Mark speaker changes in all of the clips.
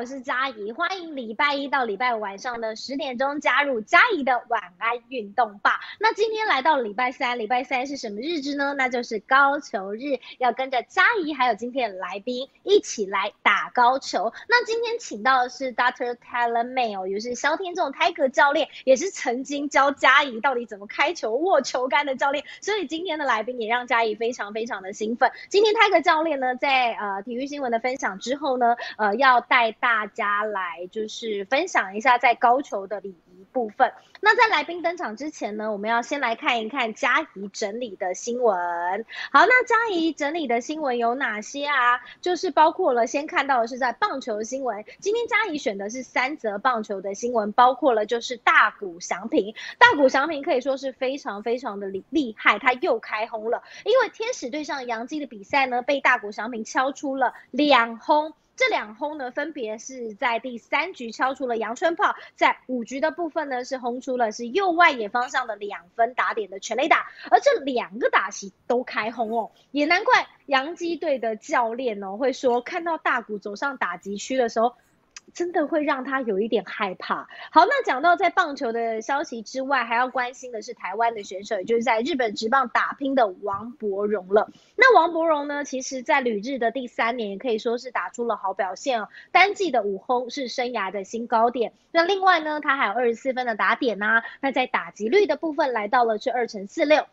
Speaker 1: 我是佳怡，欢迎礼拜一到礼拜五晚上的十点钟加入佳怡的晚安运动吧。那今天来到礼拜三，礼拜三是什么日子呢？那就是高球日，要跟着佳怡还有今天的来宾一起来打高球。那今天请到的是 Doctor Talon Mail，也是肖天仲 Tiger 教练，也是曾经教佳怡到底怎么开球、握球杆的教练。所以今天的来宾也让佳怡非常非常的兴奋。今天 Tiger 教练呢，在呃体育新闻的分享之后呢，呃要带大大家来就是分享一下在高球的礼仪部分。那在来宾登场之前呢，我们要先来看一看嘉怡整理的新闻。好，那嘉怡整理的新闻有哪些啊？就是包括了先看到的是在棒球新闻，今天嘉怡选的是三则棒球的新闻，包括了就是大谷翔平，大谷翔平可以说是非常非常的厉厉害，他又开轰了，因为天使对上杨基的比赛呢，被大谷翔平敲出了两轰。这两轰呢，分别是在第三局敲出了阳春炮，在五局的部分呢是轰出了是右外野方向的两分打点的全垒打，而这两个打席都开轰哦，也难怪洋基队的教练呢会说，看到大谷走上打击区的时候。真的会让他有一点害怕。好，那讲到在棒球的消息之外，还要关心的是台湾的选手，也就是在日本职棒打拼的王柏荣了。那王柏荣呢，其实在旅日的第三年，也可以说是打出了好表现哦。单季的五轰是生涯的新高点。那另外呢，他还有二十四分的打点呐。那在打击率的部分，来到了是二乘四六。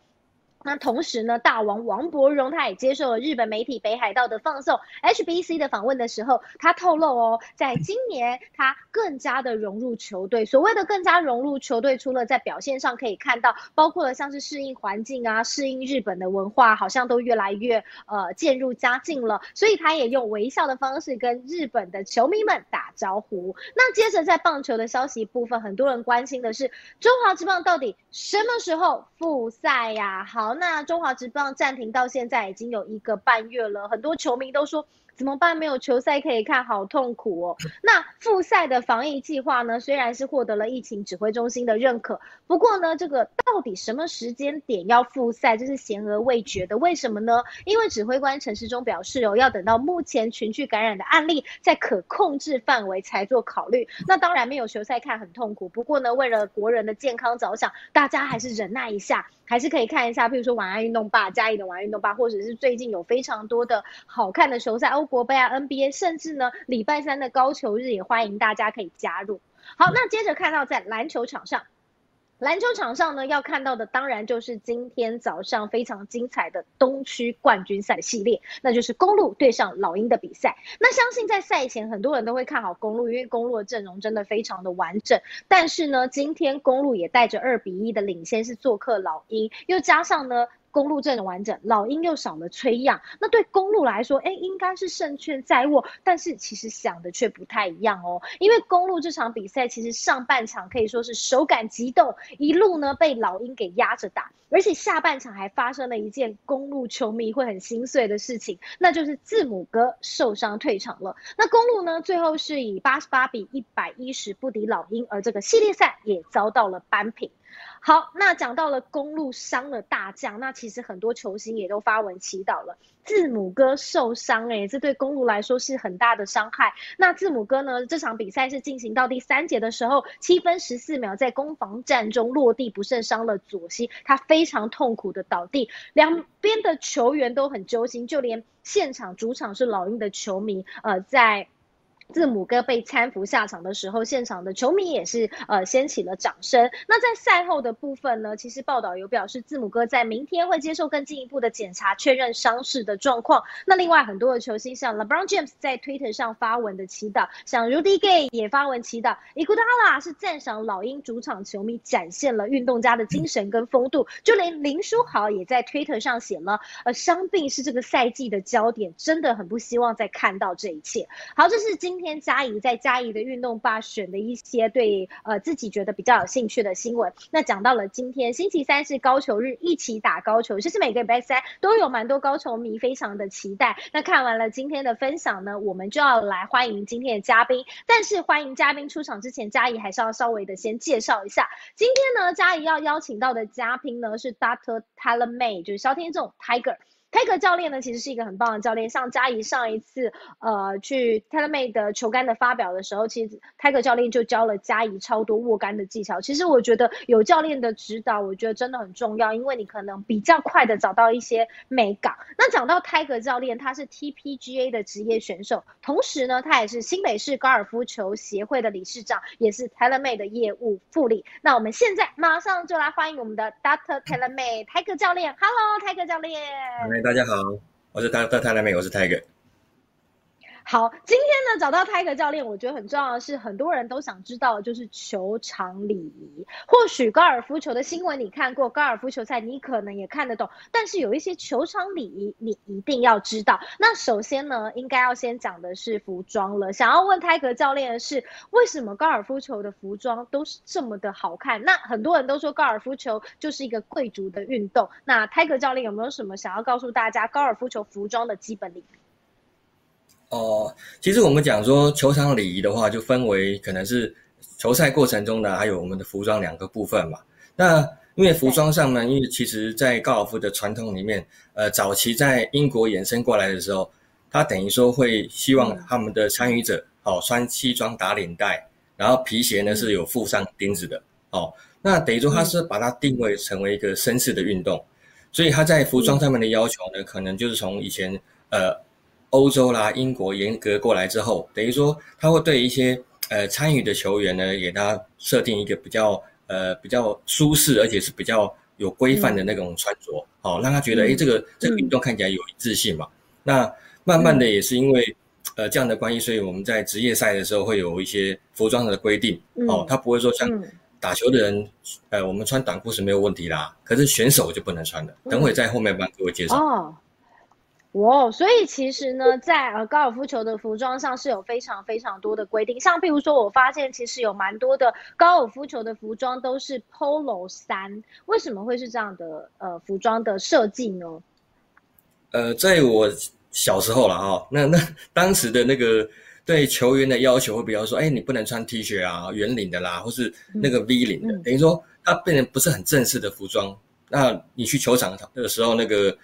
Speaker 1: 那同时呢，大王王柏荣他也接受了日本媒体北海道的放送 HBC 的访问的时候，他透露哦，在今年他更加的融入球队。所谓的更加融入球队，除了在表现上可以看到，包括了像是适应环境啊、适应日本的文化，好像都越来越呃渐入佳境了。所以他也用微笑的方式跟日本的球迷们打招呼。那接着在棒球的消息部分，很多人关心的是中华职棒到底什么时候复赛呀？好。好，那中华职棒暂停到现在已经有一个半月了，很多球迷都说。怎么办？没有球赛可以看，好痛苦哦。那复赛的防疫计划呢？虽然是获得了疫情指挥中心的认可，不过呢，这个到底什么时间点要复赛，这是悬而未决的。为什么呢？因为指挥官陈时中表示哦，要等到目前群聚感染的案例在可控制范围才做考虑。那当然没有球赛看很痛苦，不过呢，为了国人的健康着想，大家还是忍耐一下，还是可以看一下，譬如说晚安运动吧、嘉义的晚安运动吧，或者是最近有非常多的好看的球赛欧。国杯啊，NBA，甚至呢，礼拜三的高球日也欢迎大家可以加入。好，那接着看到在篮球场上，篮球场上呢要看到的当然就是今天早上非常精彩的东区冠军赛系列，那就是公路对上老鹰的比赛。那相信在赛前很多人都会看好公路，因为公路的阵容真的非常的完整。但是呢，今天公路也带着二比一的领先，是做客老鹰，又加上呢。公路阵容完整，老鹰又少了崔样，那对公路来说，哎，应该是胜券在握。但是其实想的却不太一样哦，因为公路这场比赛其实上半场可以说是手感激动，一路呢被老鹰给压着打，而且下半场还发生了一件公路球迷会很心碎的事情，那就是字母哥受伤退场了。那公路呢最后是以八十八比一百一十不敌老鹰，而这个系列赛也遭到了扳平。好，那讲到了公路伤了大将，那其实很多球星也都发文祈祷了。字母哥受伤，哎，这对公路来说是很大的伤害。那字母哥呢？这场比赛是进行到第三节的时候，七分十四秒在攻防战中落地不慎伤了左膝，他非常痛苦的倒地。两边的球员都很揪心，就连现场主场是老鹰的球迷，呃，在。字母哥被搀扶下场的时候，现场的球迷也是呃掀起了掌声。那在赛后的部分呢，其实报道有表示字母哥在明天会接受更进一步的检查，确认伤势的状况。那另外很多的球星像 LeBron James 在 Twitter 上发文的祈祷，像 Rudy Gay 也发文祈祷。伊库达拉是赞赏老鹰主场球迷展现了运动家的精神跟风度。就连林书豪也在 Twitter 上写了，呃，伤病是这个赛季的焦点，真的很不希望再看到这一切。好，这是今。今天嘉怡在嘉怡的运动吧选的一些对呃自己觉得比较有兴趣的新闻。那讲到了今天星期三是高球日，一起打高球，其实每个礼拜三都有蛮多高球迷非常的期待。那看完了今天的分享呢，我们就要来欢迎今天的嘉宾。但是欢迎嘉宾出场之前，嘉怡还是要稍微的先介绍一下。今天呢，嘉怡要邀请到的嘉宾呢是 Doctor Talent May，就是肖天仲 Tiger。泰格教练呢，其实是一个很棒的教练。像嘉怡上一次呃去 TaylorMade 的球杆的发表的时候，其实泰格教练就教了嘉怡超多握杆的技巧。其实我觉得有教练的指导，我觉得真的很重要，因为你可能比较快的找到一些美感。那讲到泰格教练，他是 TPGA 的职业选手，同时呢，他也是新北市高尔夫球协会的理事长，也是 TaylorMade 的业务副理。那我们现在马上就来欢迎我们的 Dr. TaylorMade 泰格教练。Hello，泰格教练。
Speaker 2: 大家好，我是他，他太难美，我是 Tiger。
Speaker 1: 好，今天呢找到泰格教练，我觉得很重要的是，很多人都想知道，就是球场礼仪。或许高尔夫球的新闻你看过，高尔夫球赛你可能也看得懂，但是有一些球场礼仪你一定要知道。那首先呢，应该要先讲的是服装了。想要问泰格教练的是，为什么高尔夫球的服装都是这么的好看？那很多人都说高尔夫球就是一个贵族的运动。那泰格教练有没有什么想要告诉大家高尔夫球服装的基本礼仪？
Speaker 2: 哦，其实我们讲说球场礼仪的话，就分为可能是球赛过程中的，还有我们的服装两个部分嘛。那因为服装上呢，因为其实在高尔夫的传统里面，呃，早期在英国衍生过来的时候，他等于说会希望他们的参与者哦穿西装打领带，然后皮鞋呢是有附上钉子的哦。那等于说他是把它定位成为一个绅士的运动，所以他在服装上面的要求呢，可能就是从以前呃。欧洲啦，英国严格过来之后，等于说他会对一些呃参与的球员呢，给他设定一个比较呃比较舒适，而且是比较有规范的那种穿着，好让他觉得哎这个这个运动看起来有一致性嘛。那慢慢的也是因为呃这样的关系，所以我们在职业赛的时候会有一些服装的规定，哦，他不会说像打球的人，呃我们穿短裤是没有问题啦，可是选手就不能穿的。等会在后面帮各位介绍。
Speaker 1: 哇，所以其实呢，在呃高尔夫球的服装上是有非常非常多的规定，像譬如说，我发现其实有蛮多的高尔夫球的服装都是 Polo 衫，为什么会是这样的呃服装的设计呢？
Speaker 2: 呃，在我小时候了哈，那那当时的那个对球员的要求会比较说，哎，你不能穿 T 恤啊，圆领的啦，或是那个 V 领的，等于说它变成不是很正式的服装。那你去球场的时候，那个。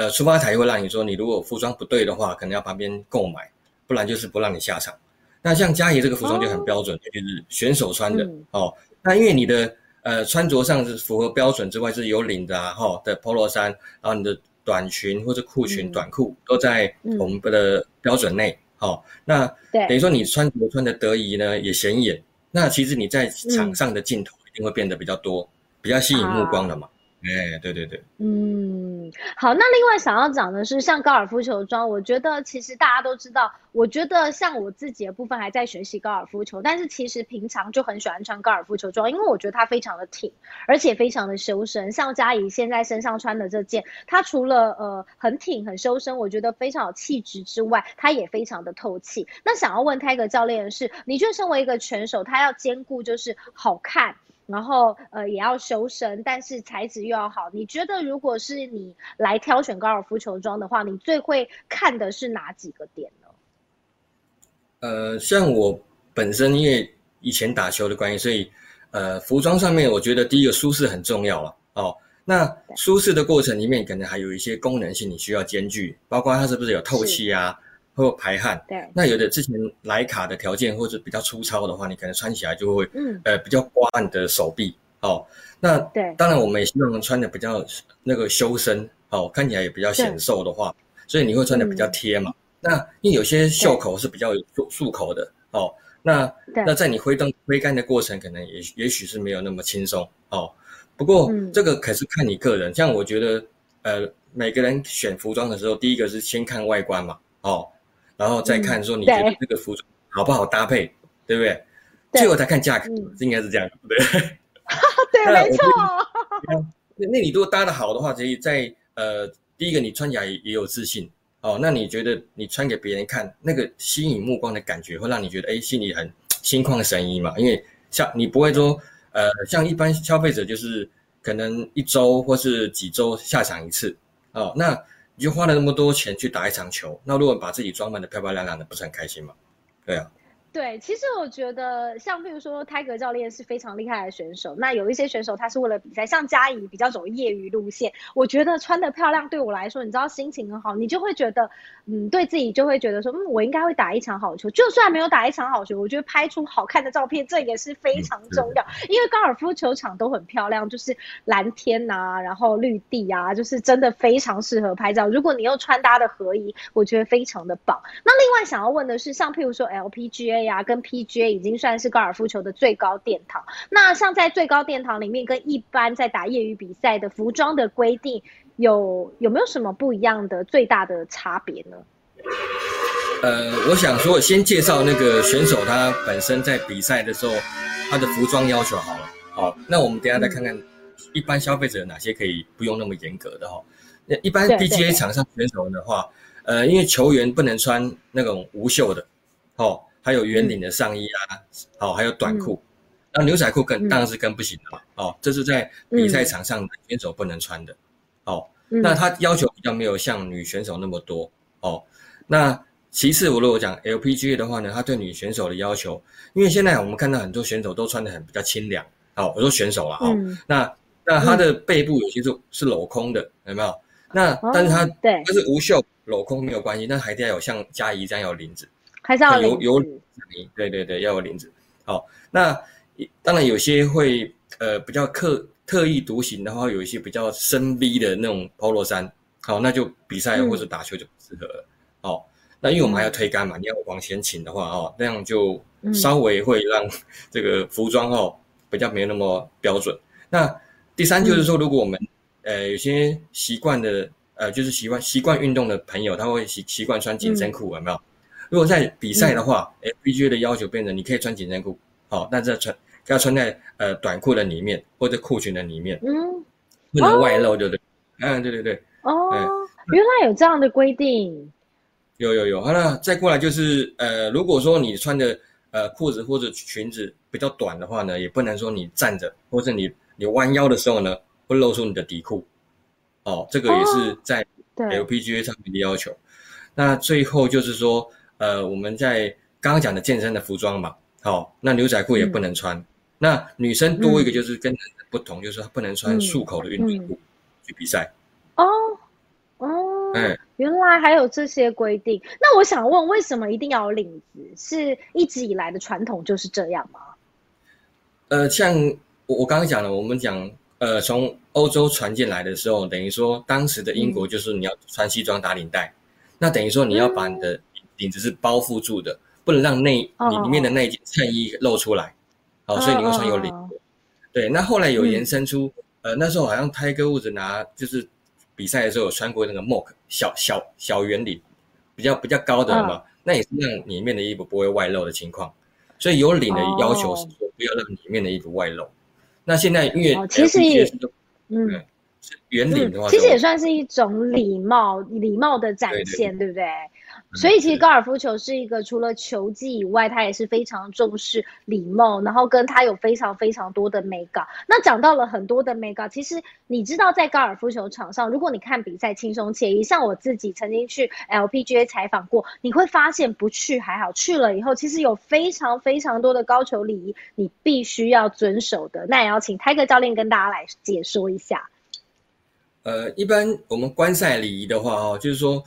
Speaker 2: 呃，出发台会让你说，你如果服装不对的话，可能要旁边购买，不然就是不让你下场。那像嘉怡这个服装就很标准，就是选手穿的哦。那因为你的呃穿着上是符合标准之外，是有领的啊，哈的 polo 衫，然后你的短裙或者裤裙、短裤都在我们的标准内，好。那等于说你穿着穿的得宜呢，也显眼。那其实你在场上的镜头一定会变得比较多，比较吸引目光的嘛。哎，对对对，
Speaker 1: 嗯，好，那另外想要讲的是，像高尔夫球装，我觉得其实大家都知道，我觉得像我自己的部分还在学习高尔夫球，但是其实平常就很喜欢穿高尔夫球装，因为我觉得它非常的挺，而且非常的修身。像嘉怡现在身上穿的这件，它除了呃很挺很修身，我觉得非常有气质之外，它也非常的透气。那想要问泰格教练的是，你觉得身为一个拳手，他要兼顾就是好看？然后呃也要修身，但是材质又要好。你觉得如果是你来挑选高尔夫球装的话，你最会看的是哪几个点呢？
Speaker 2: 呃，像我本身因为以前打球的关系，所以呃服装上面我觉得第一个舒适很重要了哦。那舒适的过程里面，可能还有一些功能性你需要兼具，包括它是不是有透气啊？或排汗，
Speaker 1: 对，
Speaker 2: 那有的之前莱卡的条件或者比较粗糙的话，你可能穿起来就会，嗯，呃，比较刮你的手臂，哦，那
Speaker 1: 对，
Speaker 2: 当然我们也希望穿的比较那个修身，哦，看起来也比较显瘦的话，所以你会穿的比较贴嘛。那因为有些袖口是比较有束束口的，哦，那那在你挥动挥杆的过程，可能也也许是没有那么轻松，哦，不过这个可是看你个人，像我觉得，呃，每个人选服装的时候，第一个是先看外观嘛，哦。然后再看说你觉得这个服装好不好搭配，对不对？最后再看价格，应该是这样，对不对？
Speaker 1: 对，没错。
Speaker 2: 那那你如果搭的好的话，可以在呃，第一个你穿起来也有自信哦。那你觉得你穿给别人看，那个吸引目光的感觉，会让你觉得哎，心里很心旷神怡嘛？因为像你不会说呃，像一般消费者就是可能一周或是几周下场一次哦，那。你就花了那么多钱去打一场球，那如果把自己装扮的漂漂亮亮的，不是很开心吗？对啊。
Speaker 1: 对，其实我觉得，像比如说，泰格教练是非常厉害的选手。那有一些选手，他是为了比赛，像嘉怡比较走业余路线。我觉得穿的漂亮，对我来说，你知道心情很好，你就会觉得，嗯，对自己就会觉得说，嗯，我应该会打一场好球。就算没有打一场好球，我觉得拍出好看的照片，这也是非常重要。因为高尔夫球场都很漂亮，就是蓝天呐，然后绿地啊，就是真的非常适合拍照。如果你又穿搭的合宜，我觉得非常的棒。那另外想要问的是，像譬如说 LPGA。呀，跟 PGA 已经算是高尔夫球的最高殿堂。那像在最高殿堂里面，跟一般在打业余比赛的服装的规定有有没有什么不一样的最大的差别呢？
Speaker 2: 呃，我想说，先介绍那个选手他本身在比赛的时候他的服装要求好了。好，那我们等下再看看一般消费者哪些可以不用那么严格的哈。那一般 PGA 场上选手的话，呃，因为球员不能穿那种无袖的，哦。还有圆领的上衣啊，好，还有短裤，那牛仔裤更当然是更不行的嘛，哦，这是在比赛场上选手不能穿的，哦，那他要求比较没有像女选手那么多，哦，那其次我如果讲 LPGA 的话呢，他对女选手的要求，因为现在我们看到很多选手都穿的很比较清凉，哦，我说选手啊，哦，那那他的背部有些是是镂空的，有没有？那但是他
Speaker 1: 对，
Speaker 2: 他是无袖镂空没有关系，但还得要有像嘉怡这样有领子。
Speaker 1: 还是要
Speaker 2: 有有对对对，要有领子。好，那当然有些会呃比较刻特意独行的话，有一些比较深 V 的那种 Polo 衫，好，那就比赛或者打球就不适合了。哦，那因为我们还要推杆嘛，你要往前倾的话，哦，那样就稍微会让这个服装哦比较没有那么标准。那第三就是说，如果我们呃有些习惯的呃就是习惯习惯运动的朋友，他会习习惯穿紧身裤，有没有？如果在比赛的话，FPGA 的要求变成你可以穿紧身裤，好，但是穿要穿在呃短裤的里面或者裤裙的里面，嗯，不能外露，对不对？嗯，对对对。
Speaker 1: 哦，原来有这样的规定。
Speaker 2: 有有有，好了，再过来就是呃，如果说你穿的呃裤子或者裙子比较短的话呢，也不能说你站着或者你你弯腰的时候呢，会露出你的底裤。哦，这个也是在 LPGA 上面的要求。那最后就是说。呃，我们在刚刚讲的健身的服装嘛，好，那牛仔裤也不能穿。那女生多一个就是跟男生不同，就是她不能穿束口的运动裤去比赛。
Speaker 1: 哦哦，哎，原来还有这些规定。那我想问，为什么一定要有领子？是一直以来的传统就是这样吗？
Speaker 2: 呃，像我我刚刚讲了，我们讲呃，从欧洲传进来的时候，等于说当时的英国就是你要穿西装打领带，那等于说你要把你的。领子是包覆住的，不能让内里里面的那件衬衣露出来，哦，所以你会穿有领子。对，那后来有延伸出，呃，那时候好像泰戈物子拿就是比赛的时候有穿过那个 mock 小小小圆领，比较比较高的嘛，那也是让里面的衣服不会外露的情况。所以有领的要求是说不要让里面的衣服外露。那现在因为
Speaker 1: 其实也嗯，
Speaker 2: 圆领的话，
Speaker 1: 其实也算是一种礼貌礼貌的展现，对不对？所以其实高尔夫球是一个除了球技以外，他也是非常重视礼貌，然后跟他有非常非常多的美感。那讲到了很多的美感，其实你知道在高尔夫球场上，如果你看比赛轻松惬意，像我自己曾经去 LPGA 采访过，你会发现不去还好，去了以后其实有非常非常多的高球礼仪，你必须要遵守的。那也要请泰 r 教练跟大家来解说一下。
Speaker 2: 呃，一般我们观赛礼仪的话，哦，就是说，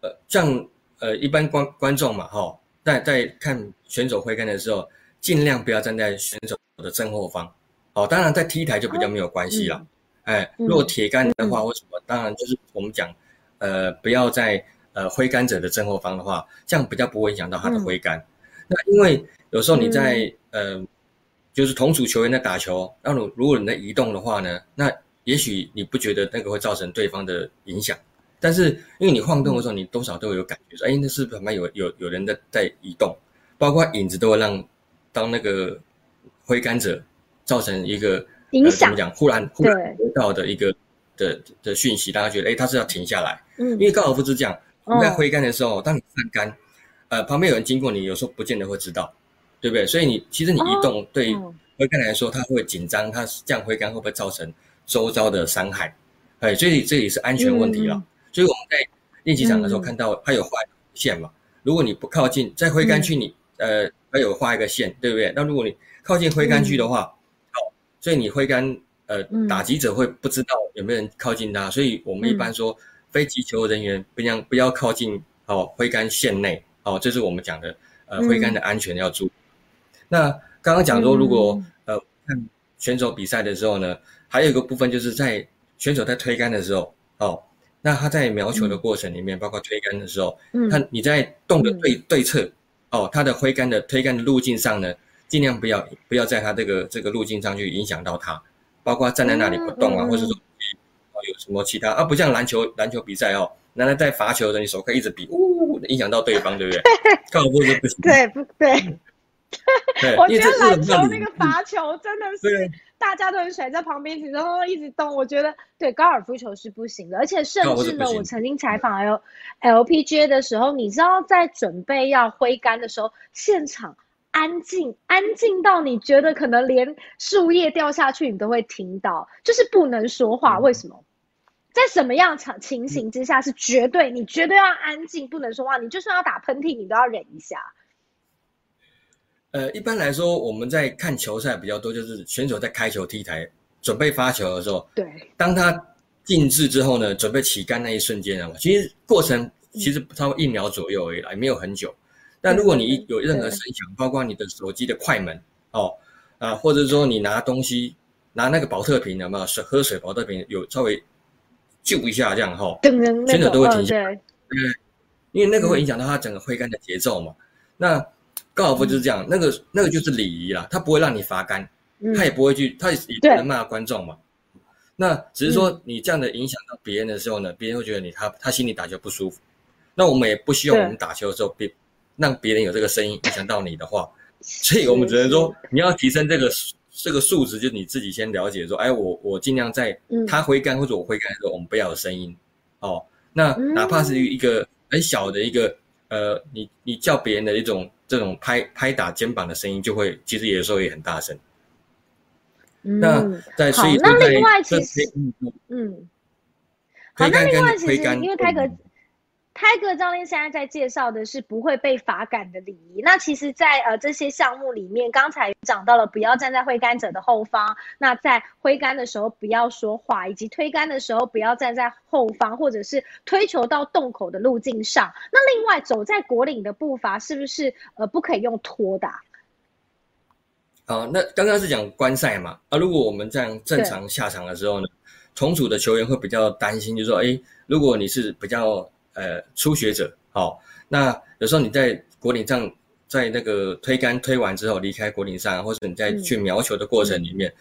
Speaker 2: 呃，像。呃，一般观观众嘛，哈，在在看选手挥杆的时候，尽量不要站在选手的正后方。哦，当然在 T 台就比较没有关系了。哎，如果铁杆的话，为什么？当然就是我们讲，呃，不要在呃挥杆者的正后方的话，这样比较不会影响到他的挥杆。那因为有时候你在呃，就是同组球员在打球，那如如果你在移动的话呢，那也许你不觉得那个会造成对方的影响。但是，因为你晃动的时候，你多少都会有感觉，说，哎，那是旁边有有有人在在移动，包括影子都会让当那个挥杆者造成一个
Speaker 1: 影响，怎
Speaker 2: 么讲？忽然忽然得到的一个的的讯息，大家觉得，哎，他是要停下来。嗯，因为高尔夫是这样，你在挥杆的时候，当你上杆，呃，旁边有人经过你，有时候不见得会知道，对不对？所以你其实你移动对挥杆来说，他会紧张，他这样挥杆会不会造成周遭的伤害？哎，所以这也是安全问题了。所以我们在练习场的时候看到它有画线嘛，如果你不靠近，在挥杆区你呃还有画一个线，对不对？那如果你靠近挥杆区的话，哦，所以你挥杆呃打击者会不知道有没有人靠近他，所以我们一般说非击球人员不要不要靠近哦挥杆线内哦，这是我们讲的呃挥杆的安全要注意。那刚刚讲说，如果呃看选手比赛的时候呢，还有一个部分就是在选手在推杆的时候哦。那他在瞄球的过程里面，包括推杆的时候，嗯，他你在动的对对侧，哦，他的挥杆的推杆的路径上呢，尽量不要不要在他这个这个路径上去影响到他，包括站在那里不动啊，或者说哦有什么其他啊，不像篮球篮球比赛哦，那他在罚球的时候，你手可以一直比，呜，影响到对方，对不对？高尔夫是不行，
Speaker 1: 对不对？我觉得篮球那个罚球 真的是大家都很喜欢在旁边，然后一直动。我觉得对高尔夫球是不行的，而且甚至呢，我曾经采访 L LPGA 的时候，你知道在准备要挥杆的时候，现场安静安静到你觉得可能连树叶掉下去你都会听到，就是不能说话。为什么？在什么样场情形之下是绝对你绝对要安静，不能说话？你就算要打喷嚏，你都要忍一下。
Speaker 2: 呃，一般来说，我们在看球赛比较多，就是选手在开球踢台准备发球的时候，
Speaker 1: 对，
Speaker 2: 当他静置之后呢，准备起杆那一瞬间啊，其实过程其实差不多一秒左右而已，没有很久。但如果你有任何声响，包括你的手机的快门哦，啊，或者说你拿东西拿那个保特瓶有没有？水喝水保特瓶有稍微救一下这样哈，选手都会停下，对，因为那个会影响到他整个挥杆的节奏嘛，那。高尔夫就是这样，那个那个就是礼仪啦，他不会让你罚杆，他也不会去，他也不能骂观众嘛。那只是说你这样的影响到别人的时候呢，别人会觉得你他他心里打球不舒服。那我们也不希望我们打球的时候别让别人有这个声音影响到你的话，所以我们只能说你要提升这个这个素质，就你自己先了解说，哎，我我尽量在他挥杆或者我挥杆的时候，我们不要有声音哦。那哪怕是一个很小的一个呃，你你叫别人的一种。这种拍拍打肩膀的声音就会，其实有时候也很大声。那在所以
Speaker 1: 那另外其实嗯，好，那另外其实因为泰格。泰泰戈教练现在在介绍的是不会被罚杆的礼仪。那其实，在呃这些项目里面，刚才讲到了不要站在挥杆者的后方，那在挥杆的时候不要说话，以及推杆的时候不要站在后方，或者是推球到洞口的路径上。那另外，走在果岭的步伐是不是呃不可以用拖的？
Speaker 2: 好，那刚刚是讲观赛嘛？啊，如果我们这样正常下场的时候呢，重组的球员会比较担心，就说：哎，如果你是比较。呃，初学者，好，那有时候你在果岭上，在那个推杆推完之后离开果岭上，或者你在去瞄球的过程里面，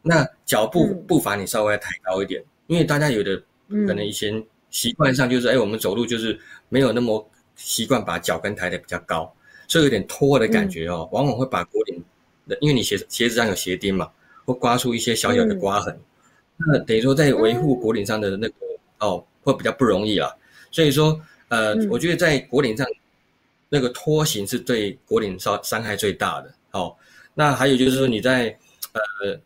Speaker 2: 那脚步步伐你稍微抬高一点，因为大家有的可能以前习惯上就是，哎，我们走路就是没有那么习惯把脚跟抬得比较高，所以有点拖的感觉哦，往往会把果岭的，因为你鞋鞋子上有鞋钉嘛，会刮出一些小小的刮痕，那等于说在维护果岭上的那个哦，会比较不容易啊。所以说，呃，我觉得在果岭上，那个拖行是对果岭伤伤害最大的。哦，那还有就是说你在，呃，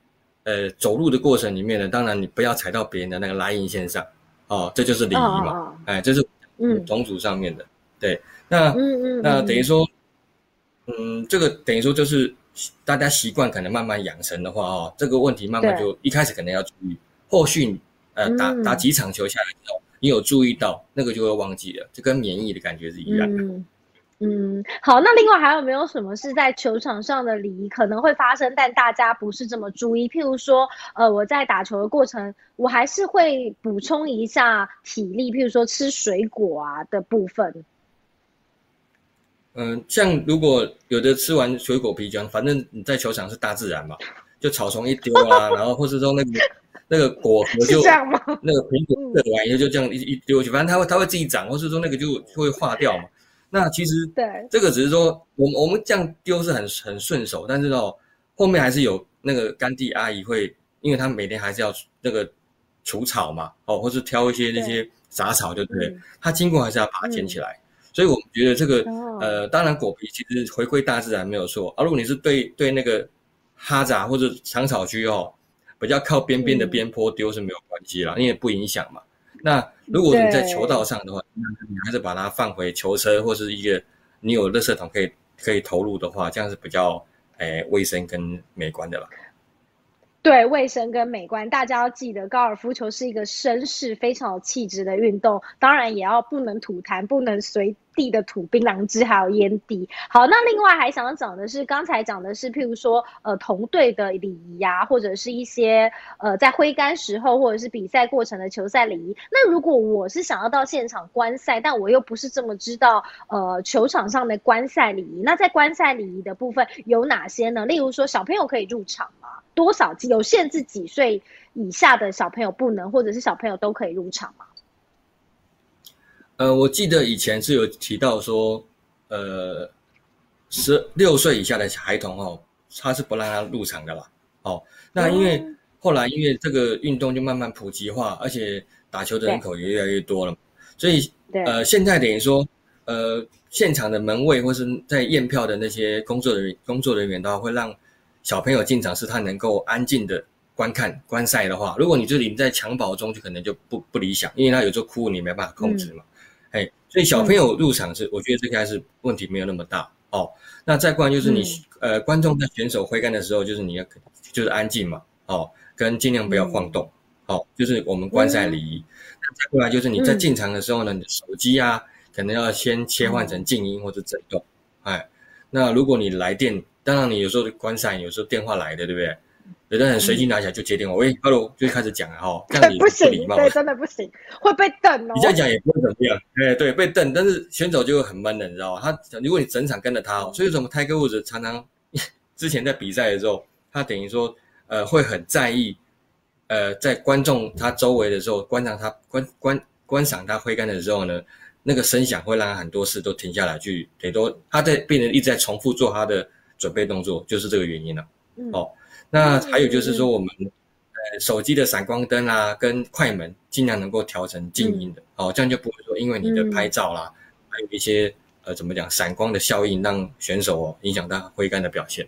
Speaker 2: 呃，走路的过程里面呢，当然你不要踩到别人的那个拉印线上，哦，这就是礼仪嘛。哎，这是嗯，种族上面的。对，那那等于说，嗯，这个等于说就是大家习惯可能慢慢养成的话，哦，这个问题慢慢就一开始可能要注意，后续呃打打几场球下来之后。你有注意到那个就会忘记了，就跟免疫的感觉是一样的。
Speaker 1: 嗯，好，那另外还有没有什么是在球场上的礼仪可能会发生，但大家不是这么注意？譬如说，呃，我在打球的过程，我还是会补充一下体力，譬如说吃水果啊的部分。
Speaker 2: 嗯，像如果有的吃完水果皮浆，反正你在球场是大自然嘛，就草丛一丢啊，然后或是说那个。那个果核 就那个苹果割完以后就这样一一丢去，反正它会它会自己长，或是说那个就会化掉嘛。那其实
Speaker 1: 对
Speaker 2: 这个只是说我们我们这样丢是很很顺手，但是哦后面还是有那个干地阿姨会，因为她每天还是要那个除草嘛，哦或是挑一些那些杂草，对不对？她经过还是要把它捡起来。所以我们觉得这个呃，当然果皮其实回归大自然没有错啊。如果你是对对那个哈杂或者长草区哦。比较靠边边的边坡丢是没有关系啦，因为不影响嘛。那如果你在球道上的话，你还是把它放回球车或是一个你有垃圾桶可以可以投入的话，这样是比较诶卫生跟美观的了。
Speaker 1: 对卫生跟美观，大家要记得，高尔夫球是一个绅士、非常有气质的运动，当然也要不能吐痰，不能随地的土槟榔汁，还有烟蒂。好，那另外还想要讲的是，刚才讲的是，譬如说，呃，同队的礼仪呀，或者是一些呃，在挥杆时候，或者是比赛过程的球赛礼仪。那如果我是想要到现场观赛，但我又不是这么知道，呃，球场上的观赛礼仪，那在观赛礼仪的部分有哪些呢？例如说，小朋友可以入场吗？多少有限制几岁以下的小朋友不能，或者是小朋友都可以入场吗？
Speaker 2: 呃，我记得以前是有提到说，呃，十六岁以下的孩童哦，他是不让他入场的啦。哦，那因为后来因为这个运动就慢慢普及化，而且打球的人口也越来越多了，所以呃，现在等于说，呃，现场的门卫或是在验票的那些工作人员工作人员的话，会让。小朋友进场是他能够安静的观看观赛的话，如果你这里在襁褓中，就可能就不不理想，因为他有时候哭你没办法控制嘛。哎，所以小朋友入场是，我觉得这该是问题没有那么大哦。那再过来就是你呃，观众在选手挥杆的时候，就是你要就是安静嘛，哦，跟尽量不要晃动，哦，就是我们观赛礼仪。那再过来就是你在进场的时候呢，你的手机啊，可能要先切换成静音或者震动。哎，那如果你来电。当然，你有时候观赛，有时候电话来的，对不对？有的人随机拿起来就接电话，喂，hello，就开始讲了哈，这样你不礼貌，
Speaker 1: 对，真的不行，会被瞪哦。
Speaker 2: 你这样讲也不会怎么样，哎，对，被瞪，但是选手就会很闷的，你知道吗？他如果你整场跟着他，所以什么泰戈伍兹常常 之前在比赛的时候，他等于说呃会很在意，呃，在观众他周围的时候，观赏他观观观赏他挥杆的时候呢，那个声响会让他很多事都停下来去，得多他在病人一直在重复做他的。准备动作就是这个原因了。哦，那还有就是说，我们呃手机的闪光灯啊，跟快门尽量能够调成静音的。哦，这样就不会说因为你的拍照啦，还有一些呃怎么讲闪光的效应，让选手哦影响到挥杆的表现。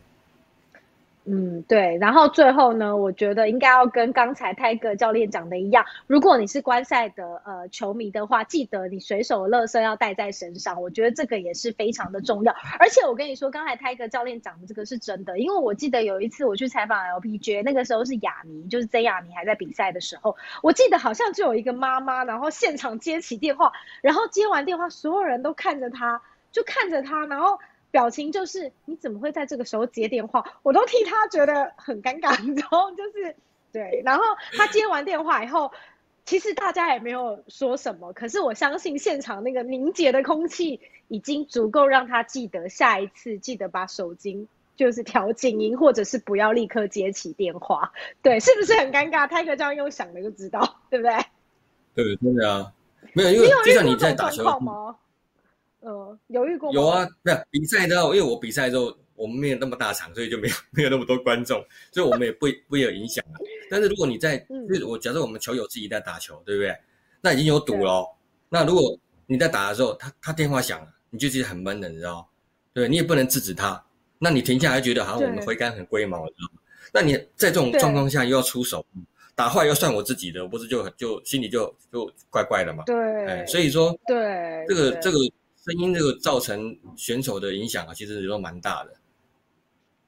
Speaker 1: 嗯，对，然后最后呢，我觉得应该要跟刚才泰戈教练讲的一样，如果你是观赛的呃球迷的话，记得你随手垃圾要带在身上，我觉得这个也是非常的重要。而且我跟你说，刚才泰戈教练讲的这个是真的，因为我记得有一次我去采访 LPG，那个时候是雅尼，就是 Z 雅尼还在比赛的时候，我记得好像就有一个妈妈，然后现场接起电话，然后接完电话，所有人都看着他，就看着他，然后。表情就是你怎么会在这个时候接电话？我都替他觉得很尴尬，然后就是对，然后他接完电话以后，其实大家也没有说什么，可是我相信现场那个凝结的空气已经足够让他记得下一次记得把手机就是调静音，或者是不要立刻接起电话。对，是不是很尴尬？泰哥这样用想的就知道，对不对？
Speaker 2: 对，真的啊，没有，因为就像你在打球
Speaker 1: 吗？呃，犹豫过
Speaker 2: 有啊，没有比赛的，因为我比赛的时候我们没有那么大场，所以就没有没有那么多观众，所以我们也不不会有影响啊。但是如果你在，就是我假设我们球友自己在打球，对不对？那已经有赌了。那如果你在打的时候，他他电话响了，你就觉得很闷的，你知道对，你也不能制止他。那你停下来觉得好像我们挥杆很龟毛，你知道吗？那你在这种状况下又要出手，打坏又算我自己的，不是就就心里就就怪怪的嘛？
Speaker 1: 对，
Speaker 2: 哎，所以说
Speaker 1: 对
Speaker 2: 这个这个。声音这个造成选手的影响啊，其实也都蛮大的。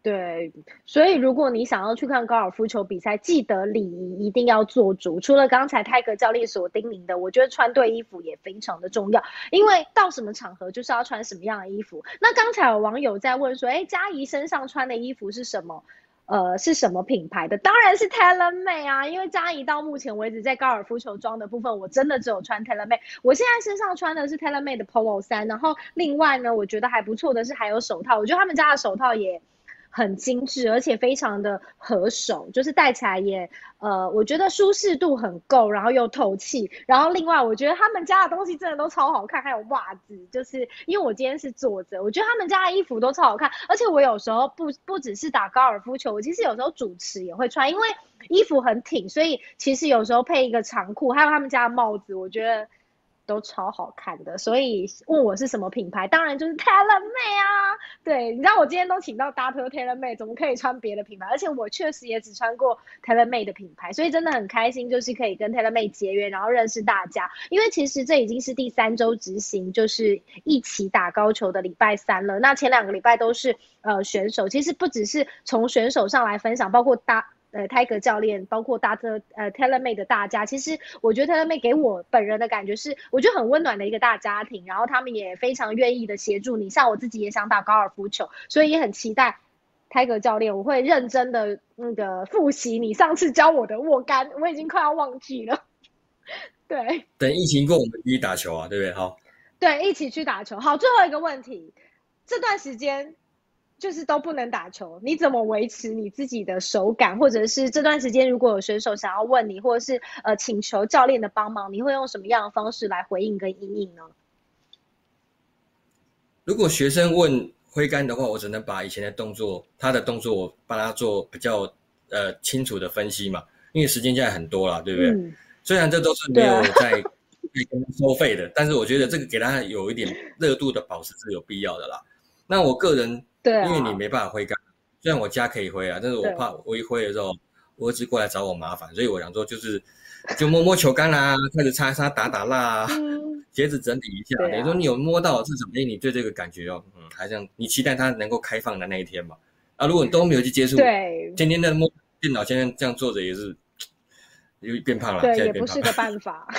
Speaker 1: 对，所以如果你想要去看高尔夫球比赛，记得礼仪一定要做足。除了刚才泰格教练所叮咛的，我觉得穿对衣服也非常的重要，因为到什么场合就是要穿什么样的衣服。那刚才有网友在问说，哎，嘉怡身上穿的衣服是什么？呃，是什么品牌的？当然是 TaylorMade 啊，因为嘉怡到目前为止在高尔夫球装的部分，我真的只有穿 TaylorMade。我现在身上穿的是 TaylorMade 的 Polo 衫，然后另外呢，我觉得还不错的是还有手套，我觉得他们家的手套也。很精致，而且非常的合手，就是戴起来也，呃，我觉得舒适度很够，然后又透气。然后另外，我觉得他们家的东西真的都超好看，还有袜子，就是因为我今天是坐着，我觉得他们家的衣服都超好看。而且我有时候不不只是打高尔夫球，我其实有时候主持也会穿，因为衣服很挺，所以其实有时候配一个长裤，还有他们家的帽子，我觉得。都超好看的，所以问我是什么品牌，当然就是 TaylorMade 啊。对，你知道我今天都请到 Doctor TaylorMade，怎么可以穿别的品牌？而且我确实也只穿过 TaylorMade 的品牌，所以真的很开心，就是可以跟 TaylorMade 结缘，然后认识大家。因为其实这已经是第三周执行，就是一起打高球的礼拜三了。那前两个礼拜都是呃选手，其实不只是从选手上来分享，包括大。呃，泰格教练，包括大特呃 TaylorMade 的大家，其实我觉得 TaylorMade 给我本人的感觉是，我觉得很温暖的一个大家庭，然后他们也非常愿意的协助你。像我自己也想打高尔夫球，所以也很期待泰格教练，我会认真的那个复习你上次教我的握杆，我已经快要忘记了。对，
Speaker 2: 等疫情过，我们一起打球啊，对不对？好，
Speaker 1: 对，一起去打球。好，最后一个问题，这段时间。就是都不能打球，你怎么维持你自己的手感？或者是这段时间如果有选手想要问你，或者是呃请求教练的帮忙，你会用什么样的方式来回应跟应应呢？
Speaker 2: 如果学生问挥杆的话，我只能把以前的动作，他的动作我帮他做比较呃清楚的分析嘛，因为时间现在很多了，对不对？虽然这都是没有在收费的，但是我觉得这个给他有一点热度的保持是有必要的啦。那我个人。
Speaker 1: 对，
Speaker 2: 因为你没办法挥杆，虽然我家可以挥啊，但是我怕我一挥的时候，我儿子过来找我麻烦，所以我想说就是就摸摸球杆啦，开始擦擦打打蜡，啊 鞋子整理一下。等于说你有摸到至少哎，你对这个感觉哦，嗯，还这样，你期待它能够开放的那一天嘛？啊，如果你都没有去接触，
Speaker 1: 对，
Speaker 2: 天天在摸电脑，现在这样坐着也是，又变胖了，
Speaker 1: 对，也不是个办法。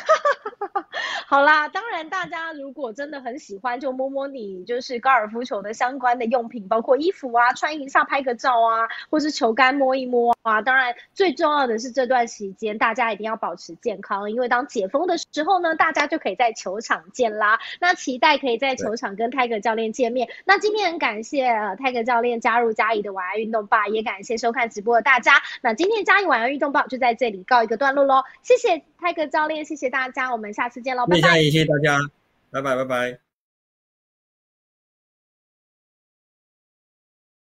Speaker 1: 好啦，当然，大家如果真的很喜欢，就摸摸你就是高尔夫球的相关的用品，包括衣服啊，穿一下拍个照啊，或是球杆摸一摸啊。当然，最重要的是这段时间大家一定要保持健康，因为当解封的时候呢，大家就可以在球场见啦。那期待可以在球场跟泰格教练见面。那今天很感谢泰格教练加入嘉怡的晚安运动吧，也感谢收看直播的大家。那今天嘉怡晚安运动报就在这里告一个段落喽，谢谢泰格教练，谢谢大家，我们下次见喽，拜。
Speaker 2: 谢谢大家，拜拜，拜拜。